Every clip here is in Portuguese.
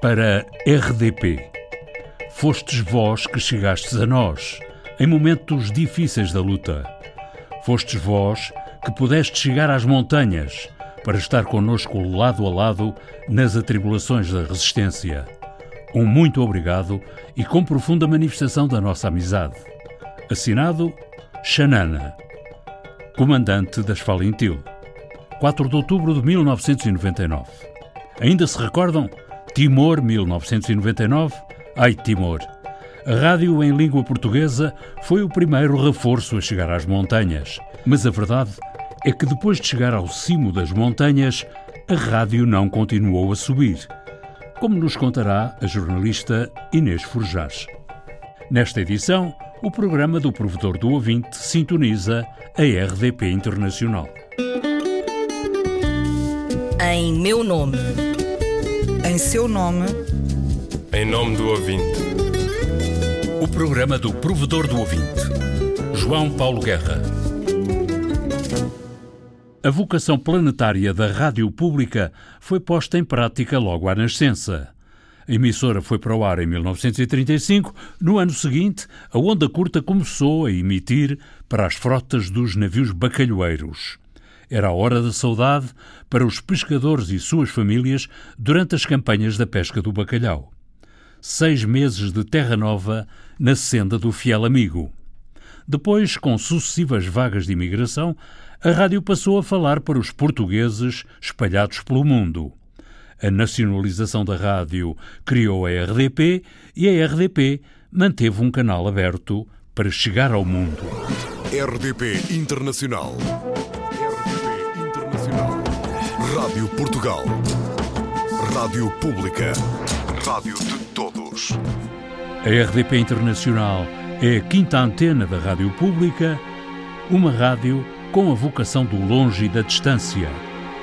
para RDP. Fostes vós que chegastes a nós, em momentos difíceis da luta. Fostes vós que pudeste chegar às montanhas para estar conosco lado a lado nas atribulações da resistência. Um muito obrigado e com profunda manifestação da nossa amizade. Assinado Xanana, comandante das Falintil. 4 de outubro de 1999. Ainda se recordam? Timor, 1999? Ai, Timor! A rádio em língua portuguesa foi o primeiro reforço a chegar às montanhas. Mas a verdade é que depois de chegar ao cimo das montanhas, a rádio não continuou a subir, como nos contará a jornalista Inês Forjás. Nesta edição, o programa do Provedor do Ouvinte sintoniza a RDP Internacional. Em meu nome. Em seu nome. Em nome do ouvinte. O programa do Provedor do Ouvinte. João Paulo Guerra. A vocação planetária da rádio pública foi posta em prática logo à nascença. A emissora foi para o ar em 1935. No ano seguinte, a onda curta começou a emitir para as frotas dos navios bacalhoeiros. Era a hora da saudade para os pescadores e suas famílias durante as campanhas da pesca do bacalhau. Seis meses de terra nova na senda do fiel amigo. Depois, com sucessivas vagas de imigração, a rádio passou a falar para os portugueses espalhados pelo mundo. A nacionalização da rádio criou a RDP e a RDP manteve um canal aberto para chegar ao mundo. RDP Internacional. Rádio Portugal. Rádio Pública. Rádio de todos. A RDP Internacional é a quinta antena da rádio pública, uma rádio com a vocação do longe e da distância,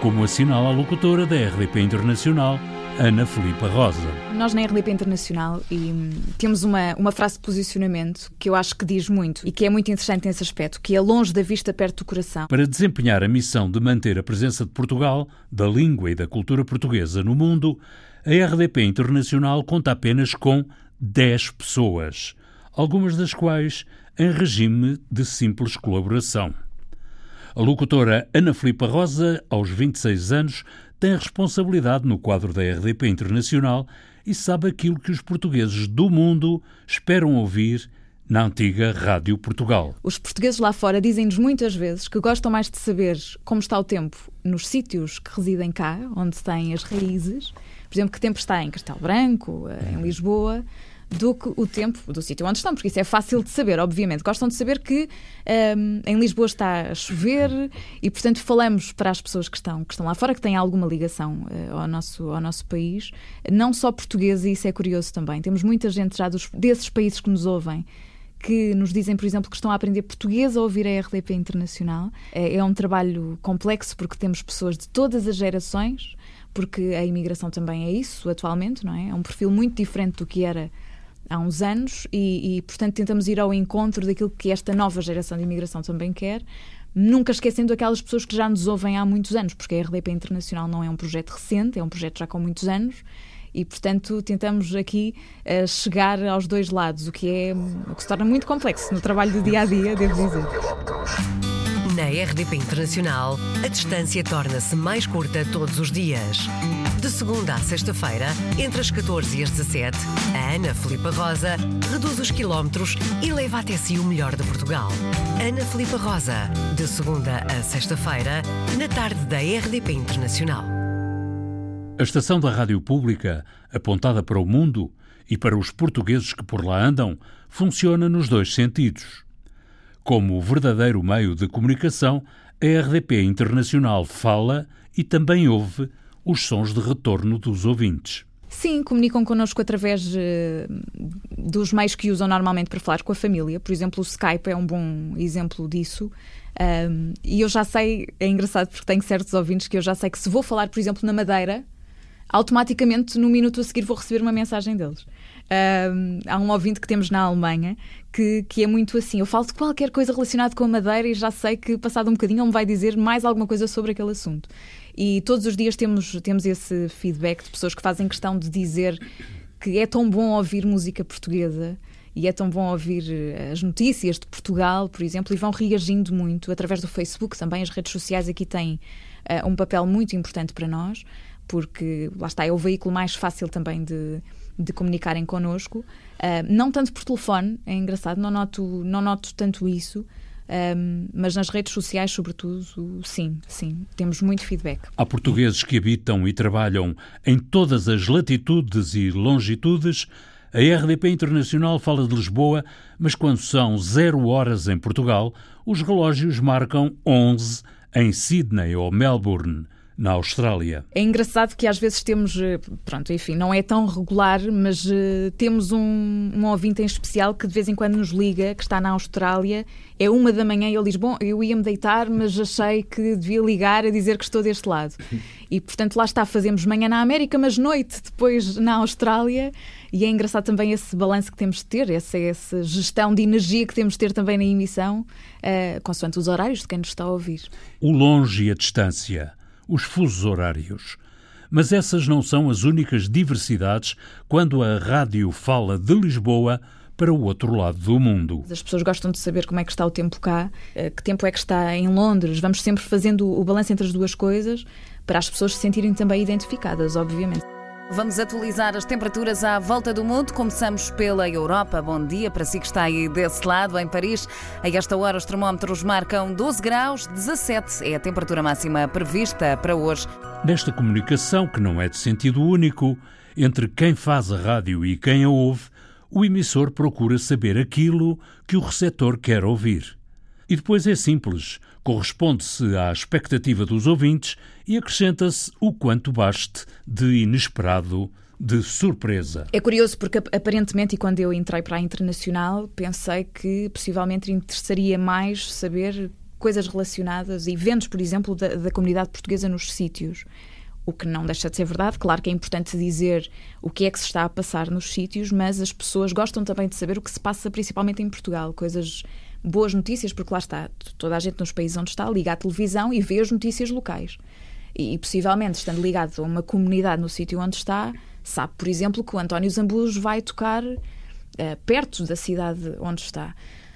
como assinala a locutora da RDP Internacional, Ana Filipa Rosa. Nós na RDP Internacional e, temos uma, uma frase de posicionamento que eu acho que diz muito e que é muito interessante nesse aspecto, que é longe da vista, perto do coração. Para desempenhar a missão de manter a presença de Portugal, da língua e da cultura portuguesa no mundo, a RDP Internacional conta apenas com 10 pessoas, algumas das quais em regime de simples colaboração. A locutora Ana Filipa Rosa, aos 26 anos, tem responsabilidade no quadro da RDP Internacional e sabe aquilo que os portugueses do mundo esperam ouvir na antiga Rádio Portugal. Os portugueses lá fora dizem-nos muitas vezes que gostam mais de saber como está o tempo nos sítios que residem cá, onde têm as raízes. Por exemplo, que tempo está em Castelo Branco, em Lisboa, do que o tempo do sítio onde estão, porque isso é fácil de saber, obviamente. Gostam de saber que um, em Lisboa está a chover e, portanto, falamos para as pessoas que estão, que estão lá fora, que têm alguma ligação uh, ao, nosso, ao nosso país, não só português, e isso é curioso também. Temos muita gente já dos, desses países que nos ouvem que nos dizem, por exemplo, que estão a aprender português a ouvir a RDP Internacional. É, é um trabalho complexo porque temos pessoas de todas as gerações, porque a imigração também é isso atualmente, não é? É um perfil muito diferente do que era há uns anos e, e, portanto, tentamos ir ao encontro daquilo que esta nova geração de imigração também quer, nunca esquecendo aquelas pessoas que já nos ouvem há muitos anos, porque a RDP Internacional não é um projeto recente, é um projeto já com muitos anos e, portanto, tentamos aqui uh, chegar aos dois lados, o que é o que se torna muito complexo no trabalho do dia a dia, devo dizer. Na RDP Internacional, a distância torna-se mais curta todos os dias. De segunda à sexta-feira, entre as 14 e as 17, a Ana Filipa Rosa reduz os quilómetros e leva até si o melhor de Portugal. Ana Filipa Rosa, de segunda a sexta-feira, na tarde da RDP Internacional. A estação da rádio pública, apontada para o mundo e para os portugueses que por lá andam, funciona nos dois sentidos. Como verdadeiro meio de comunicação, a RDP Internacional fala e também ouve os sons de retorno dos ouvintes. Sim, comunicam connosco através uh, dos meios que usam normalmente para falar com a família. Por exemplo, o Skype é um bom exemplo disso. Um, e eu já sei, é engraçado porque tenho certos ouvintes que eu já sei que se vou falar, por exemplo, na Madeira, automaticamente no minuto a seguir vou receber uma mensagem deles. Um, há um ouvinte que temos na Alemanha que, que é muito assim. Eu falo de qualquer coisa relacionada com a madeira e já sei que, passado um bocadinho, ele me vai dizer mais alguma coisa sobre aquele assunto. E todos os dias temos, temos esse feedback de pessoas que fazem questão de dizer que é tão bom ouvir música portuguesa e é tão bom ouvir eh, as notícias de Portugal, por exemplo, e vão reagindo muito através do Facebook também. As redes sociais aqui têm uh, um papel muito importante para nós, porque lá está, é o veículo mais fácil também de, de comunicarem connosco. Uh, não tanto por telefone, é engraçado, não noto, não noto tanto isso. Um, mas nas redes sociais, sobretudo, sim, sim, temos muito feedback. Há portugueses que habitam e trabalham em todas as latitudes e longitudes. A RDP Internacional fala de Lisboa, mas quando são zero horas em Portugal, os relógios marcam 11 em Sydney ou Melbourne na Austrália. É engraçado que às vezes temos, eh, pronto, enfim, não é tão regular, mas uh, temos um, um ouvinte em especial que de vez em quando nos liga, que está na Austrália, é uma da manhã e ele diz: Bom, eu ia-me deitar, mas achei que devia ligar a dizer que estou deste lado. E portanto lá está, fazemos manhã na América, mas noite depois na Austrália. E é engraçado também esse balanço que temos de ter, essa, essa gestão de energia que temos de ter também na emissão, uh, consoante os horários de quem nos está a ouvir. O longe e a distância os fusos horários. Mas essas não são as únicas diversidades quando a rádio fala de Lisboa para o outro lado do mundo. As pessoas gostam de saber como é que está o tempo cá, eh, que tempo é que está em Londres. Vamos sempre fazendo o balanço entre as duas coisas para as pessoas se sentirem também identificadas, obviamente. Vamos atualizar as temperaturas à volta do mundo. Começamos pela Europa. Bom dia para si que está aí desse lado, em Paris. A esta hora os termómetros marcam 12 graus, 17 é a temperatura máxima prevista para hoje. Nesta comunicação, que não é de sentido único, entre quem faz a rádio e quem a ouve, o emissor procura saber aquilo que o receptor quer ouvir. E depois é simples, corresponde-se à expectativa dos ouvintes e acrescenta-se o quanto baste de inesperado, de surpresa. É curioso porque aparentemente, e quando eu entrei para a internacional, pensei que possivelmente interessaria mais saber coisas relacionadas, eventos, por exemplo, da, da comunidade portuguesa nos sítios o que não deixa de ser verdade. Claro que é importante dizer o que é que se está a passar nos sítios, mas as pessoas gostam também de saber o que se passa principalmente em Portugal, coisas boas notícias, porque lá está, toda a gente nos países onde está liga à televisão e vê as notícias locais. E, e possivelmente, estando ligado a uma comunidade no sítio onde está, sabe, por exemplo, que o António Zambujo vai tocar uh, perto da cidade onde está.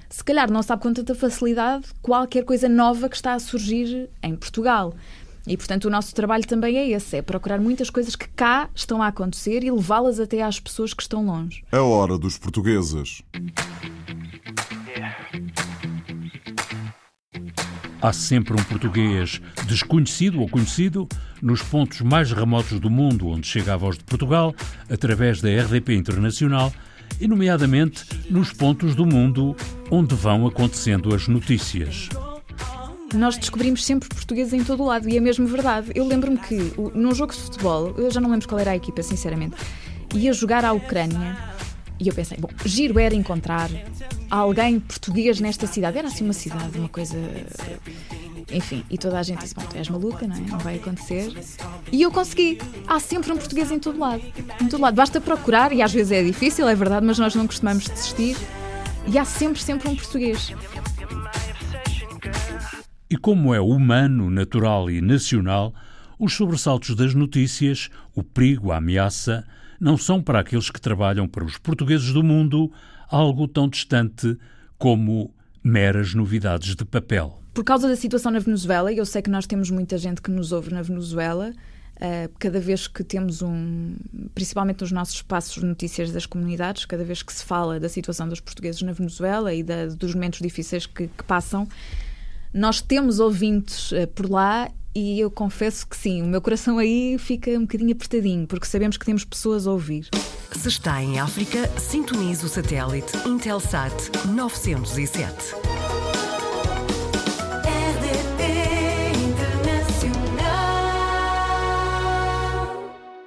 Se calhar não sabe com tanta facilidade qualquer coisa nova que está a surgir em Portugal. E, portanto, o nosso trabalho também é esse: é procurar muitas coisas que cá estão a acontecer e levá-las até às pessoas que estão longe. A hora dos portugueses. Há sempre um português desconhecido ou conhecido nos pontos mais remotos do mundo onde chega a voz de Portugal, através da RDP Internacional, e, nomeadamente, nos pontos do mundo onde vão acontecendo as notícias. Nós descobrimos sempre portugueses em todo o lado e é mesmo verdade. Eu lembro-me que num jogo de futebol, eu já não lembro qual era a equipa, sinceramente, ia jogar à Ucrânia e eu pensei, bom, giro era encontrar alguém português nesta cidade. Era assim uma cidade, uma coisa. Enfim, e toda a gente disse: Bom, tu és maluca, não é? Não vai acontecer. E eu consegui. Há sempre um português em todo lado. Em todo lado. Basta procurar, e às vezes é difícil, é verdade, mas nós não costumamos desistir. E há sempre, sempre um português. E como é humano, natural e nacional, os sobressaltos das notícias, o perigo, a ameaça, não são para aqueles que trabalham para os portugueses do mundo algo tão distante como meras novidades de papel. Por causa da situação na Venezuela, e eu sei que nós temos muita gente que nos ouve na Venezuela, Uh, cada vez que temos um, principalmente nos nossos espaços de notícias das comunidades, cada vez que se fala da situação dos portugueses na Venezuela e da, dos momentos difíceis que, que, passam, nós temos ouvintes uh, por lá e eu confesso que sim, o meu coração aí fica um bocadinho apertadinho, porque sabemos que temos pessoas a ouvir. Se está em África, sintonize o satélite Intelsat 907.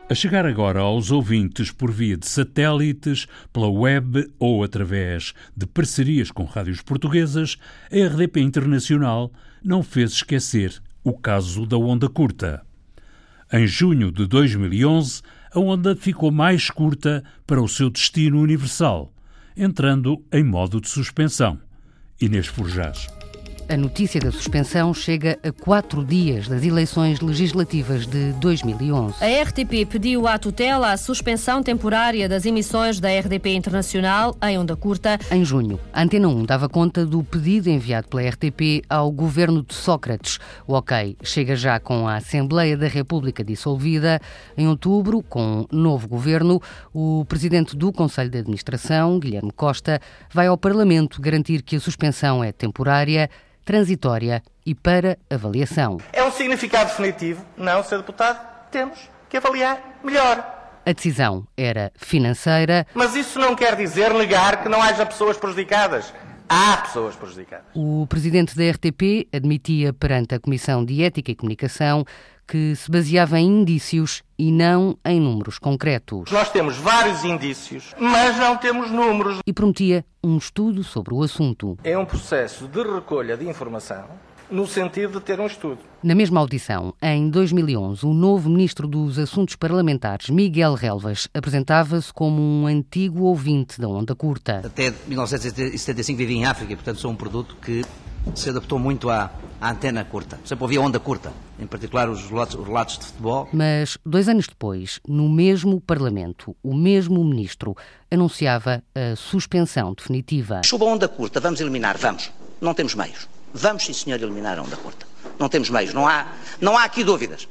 A chegar agora aos ouvintes por via de satélites, pela web ou através de parcerias com rádios portuguesas, a RDP Internacional não fez esquecer o caso da onda curta. Em junho de 2011, a onda ficou mais curta para o seu destino universal, entrando em modo de suspensão. Inês Forjás. A notícia da suspensão chega a quatro dias das eleições legislativas de 2011. A RTP pediu à tutela a suspensão temporária das emissões da RDP Internacional em onda curta. Em junho, a Antena 1 dava conta do pedido enviado pela RTP ao governo de Sócrates. O OK chega já com a Assembleia da República dissolvida. Em outubro, com um novo governo, o presidente do Conselho de Administração, Guilherme Costa, vai ao Parlamento garantir que a suspensão é temporária transitória e para avaliação. É um significado definitivo? Não, Sr. Deputado, temos que avaliar melhor. A decisão era financeira. Mas isso não quer dizer negar que não haja pessoas prejudicadas. Há pessoas prejudicadas. O presidente da RTP admitia perante a Comissão de Ética e Comunicação que se baseava em indícios e não em números concretos. Nós temos vários indícios, mas não temos números. E prometia um estudo sobre o assunto. É um processo de recolha de informação no sentido de ter um estudo. Na mesma audição, em 2011, o novo ministro dos Assuntos Parlamentares, Miguel Relvas, apresentava-se como um antigo ouvinte da onda curta. Até 1975 vivi em África, portanto sou um produto que se adaptou muito à, à antena curta. Sempre ouvia onda curta, em particular os relatos, os relatos de futebol. Mas, dois anos depois, no mesmo Parlamento, o mesmo ministro anunciava a suspensão definitiva. Chuba onda curta, vamos eliminar, vamos. Não temos meios. Vamos, sim, senhor, eliminar a onda curta. Não temos meios, não há, não há aqui dúvidas.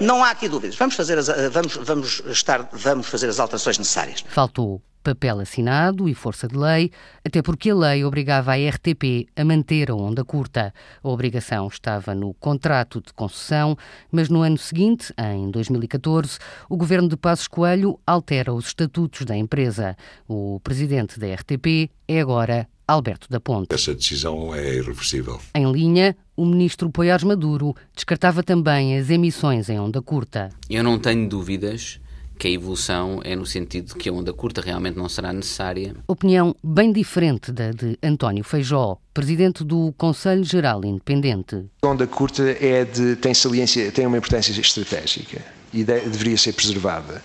Não há aqui dúvidas. Vamos fazer as, vamos, vamos, estar, vamos fazer as alterações necessárias. Faltou papel assinado e força de lei, até porque a lei obrigava a RTP a manter a onda curta. A obrigação estava no contrato de concessão, mas no ano seguinte, em 2014, o governo de Passos Coelho altera os estatutos da empresa. O presidente da RTP é agora Alberto da Ponte. Essa decisão é irreversível. Em linha, o ministro Poiares Maduro descartava também as emissões em onda curta. Eu não tenho dúvidas que a evolução é no sentido de que a onda curta realmente não será necessária. Opinião bem diferente da de António Feijó, presidente do Conselho Geral Independente. A onda curta é de, tem saliência, tem uma importância estratégica e de, deveria ser preservada.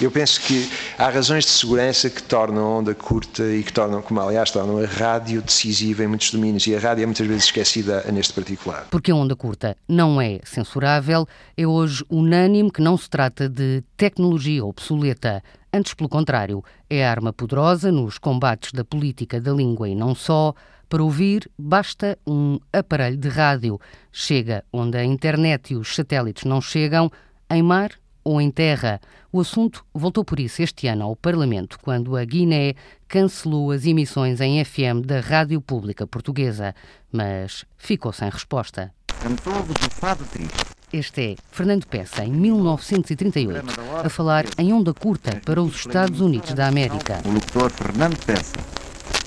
Eu penso que há razões de segurança que tornam a onda curta e que tornam, como aliás tornam a rádio decisiva em muitos domínios e a rádio é muitas vezes esquecida neste particular. Porque a onda curta não é censurável, é hoje unânime que não se trata de tecnologia obsoleta. Antes, pelo contrário, é arma poderosa nos combates da política da língua e não só. Para ouvir, basta um aparelho de rádio. Chega onde a internet e os satélites não chegam, em mar ou em terra. O assunto voltou por isso este ano ao Parlamento, quando a Guiné cancelou as emissões em FM da Rádio Pública Portuguesa, mas ficou sem resposta. Cantou-vos o fado triste. Este é Fernando Peça, em 1938, a falar em onda curta para os Estados Unidos da América. O locutor Fernando Peça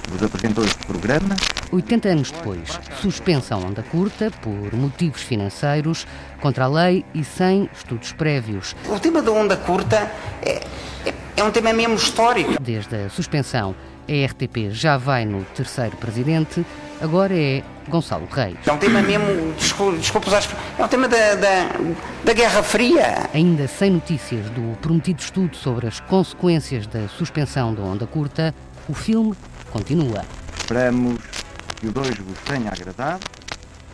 vos apresentou este programa. 80 anos depois, suspensa a onda curta por motivos financeiros, contra a lei e sem estudos prévios. O tema da onda curta é, é, é um tema mesmo histórico. Desde a suspensão, a RTP já vai no terceiro presidente, agora é Gonçalo Reis. É um tema mesmo, desculpa, desculpa é um tema da, da, da Guerra Fria. Ainda sem notícias do prometido estudo sobre as consequências da suspensão da onda curta, o filme continua. Esperamos que o 2 vos tenha agradado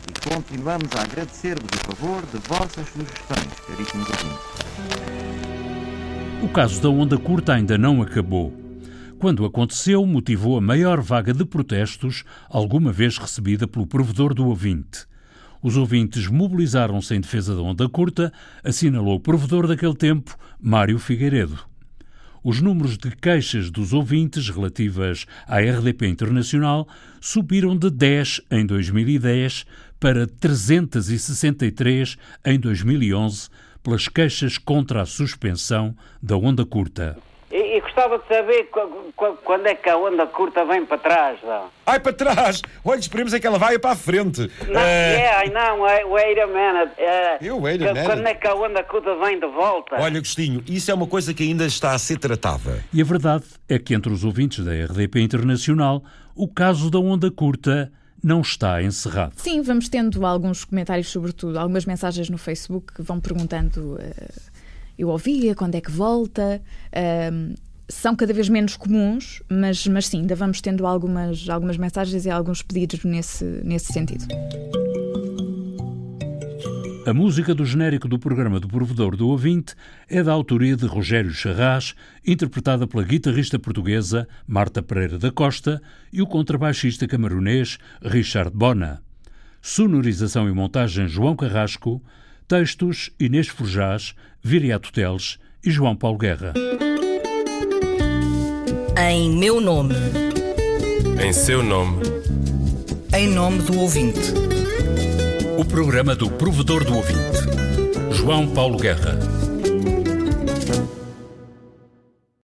e continuamos a agradecer-vos o favor de vossas sugestões, caríssimos ouvintes. O caso da onda curta ainda não acabou. Quando aconteceu, motivou a maior vaga de protestos alguma vez recebida pelo provedor do ouvinte. Os ouvintes mobilizaram-se em defesa da onda curta, assinalou o provedor daquele tempo, Mário Figueiredo. Os números de queixas dos ouvintes relativas à RDP Internacional subiram de 10 em 2010 para 363 em 2011 pelas queixas contra a suspensão da onda curta. E, e, gostava de saber quando é que a onda curta vem para trás. Não? Ai, para trás! Olha, esperemos é que ela vai para a frente. Não, é, é não, wait a minute. É, Eu, wait a minute. Quando é que a onda curta vem de volta? Olha, Agostinho, isso é uma coisa que ainda está a ser tratada. E a verdade é que entre os ouvintes da RDP Internacional, o caso da onda curta não está encerrado. Sim, vamos tendo alguns comentários, sobretudo, algumas mensagens no Facebook que vão perguntando. Uh eu ouvia, quando é que volta? Um, são cada vez menos comuns, mas, mas sim, ainda vamos tendo algumas, algumas mensagens e alguns pedidos nesse, nesse sentido. A música do genérico do programa do Provedor do Ouvinte é da autoria de Rogério Charras, interpretada pela guitarrista portuguesa Marta Pereira da Costa e o contrabaixista camarunês Richard Bona. Sonorização e montagem João Carrasco, textos Inês Forjás, Viriato Teles e João Paulo Guerra. Em meu nome. Em seu nome. Em nome do ouvinte. O programa do Provedor do Ouvinte. João Paulo Guerra.